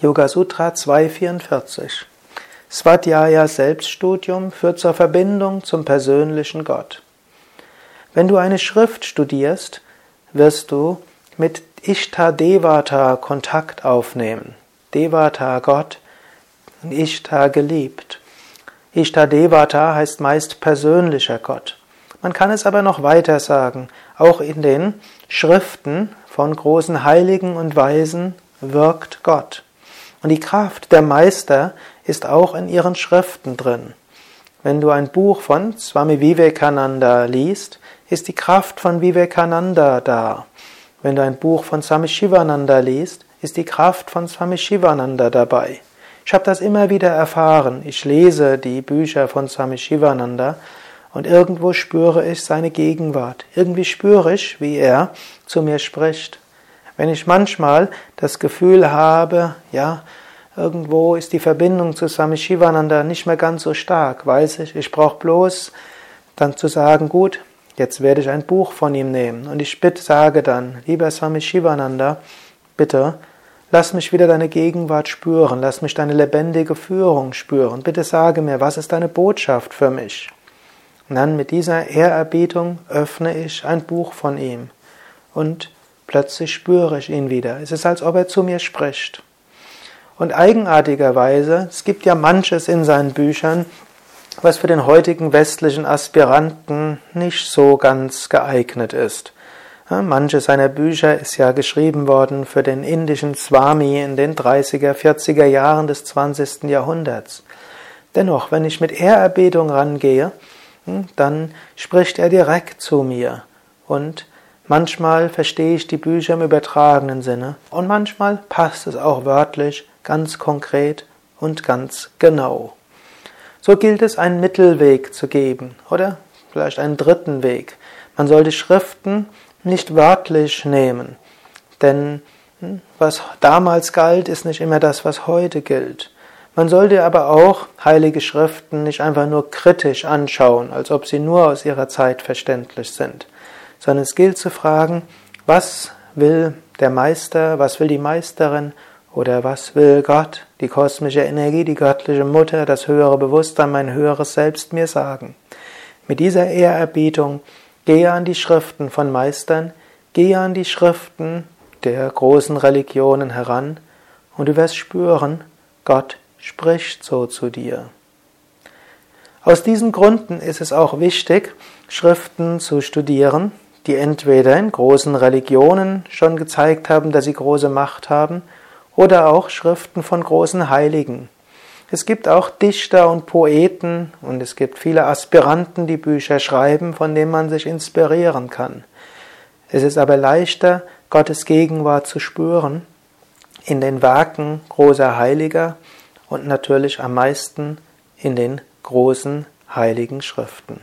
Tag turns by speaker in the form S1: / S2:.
S1: Yoga Sutra 244. Svadhyaya Selbststudium führt zur Verbindung zum persönlichen Gott. Wenn du eine Schrift studierst, wirst du mit Ishta Devata Kontakt aufnehmen. Devata Gott Ishta geliebt. Ishta Devata heißt meist persönlicher Gott. Man kann es aber noch weiter sagen. Auch in den Schriften von großen Heiligen und Weisen wirkt Gott. Und die Kraft der Meister ist auch in ihren Schriften drin. Wenn du ein Buch von Swami Vivekananda liest, ist die Kraft von Vivekananda da. Wenn du ein Buch von Swami Shivananda liest, ist die Kraft von Swami Shivananda dabei. Ich habe das immer wieder erfahren. Ich lese die Bücher von Swami Shivananda und irgendwo spüre ich seine Gegenwart. Irgendwie spüre ich, wie er zu mir spricht. Wenn ich manchmal das Gefühl habe, ja, irgendwo ist die Verbindung zu Swami Shivananda nicht mehr ganz so stark, weiß ich, ich brauche bloß dann zu sagen, gut, jetzt werde ich ein Buch von ihm nehmen. Und ich bitte, sage dann, lieber Swami Shivananda, bitte, lass mich wieder deine Gegenwart spüren, lass mich deine lebendige Führung spüren. Bitte sage mir, was ist deine Botschaft für mich? Und dann mit dieser Ehrerbietung öffne ich ein Buch von ihm. Und Plötzlich spüre ich ihn wieder. Es ist, als ob er zu mir spricht. Und eigenartigerweise, es gibt ja manches in seinen Büchern, was für den heutigen westlichen Aspiranten nicht so ganz geeignet ist. Manche seiner Bücher ist ja geschrieben worden für den indischen Swami in den 30er, 40er Jahren des 20. Jahrhunderts. Dennoch, wenn ich mit Ehrerbietung rangehe, hm, dann spricht er direkt zu mir und Manchmal verstehe ich die Bücher im übertragenen Sinne und manchmal passt es auch wörtlich, ganz konkret und ganz genau. So gilt es, einen Mittelweg zu geben oder vielleicht einen dritten Weg. Man soll die Schriften nicht wörtlich nehmen, denn hm, was damals galt, ist nicht immer das, was heute gilt. Man sollte aber auch heilige Schriften nicht einfach nur kritisch anschauen, als ob sie nur aus ihrer Zeit verständlich sind sondern es gilt zu fragen, was will der Meister, was will die Meisterin oder was will Gott, die kosmische Energie, die göttliche Mutter, das höhere Bewusstsein, mein höheres Selbst mir sagen. Mit dieser Ehrerbietung gehe an die Schriften von Meistern, gehe an die Schriften der großen Religionen heran und du wirst spüren, Gott spricht so zu dir. Aus diesen Gründen ist es auch wichtig, Schriften zu studieren, die entweder in großen Religionen schon gezeigt haben, dass sie große Macht haben, oder auch Schriften von großen Heiligen. Es gibt auch Dichter und Poeten und es gibt viele Aspiranten, die Bücher schreiben, von denen man sich inspirieren kann. Es ist aber leichter, Gottes Gegenwart zu spüren in den Werken großer Heiliger und natürlich am meisten in den großen heiligen Schriften.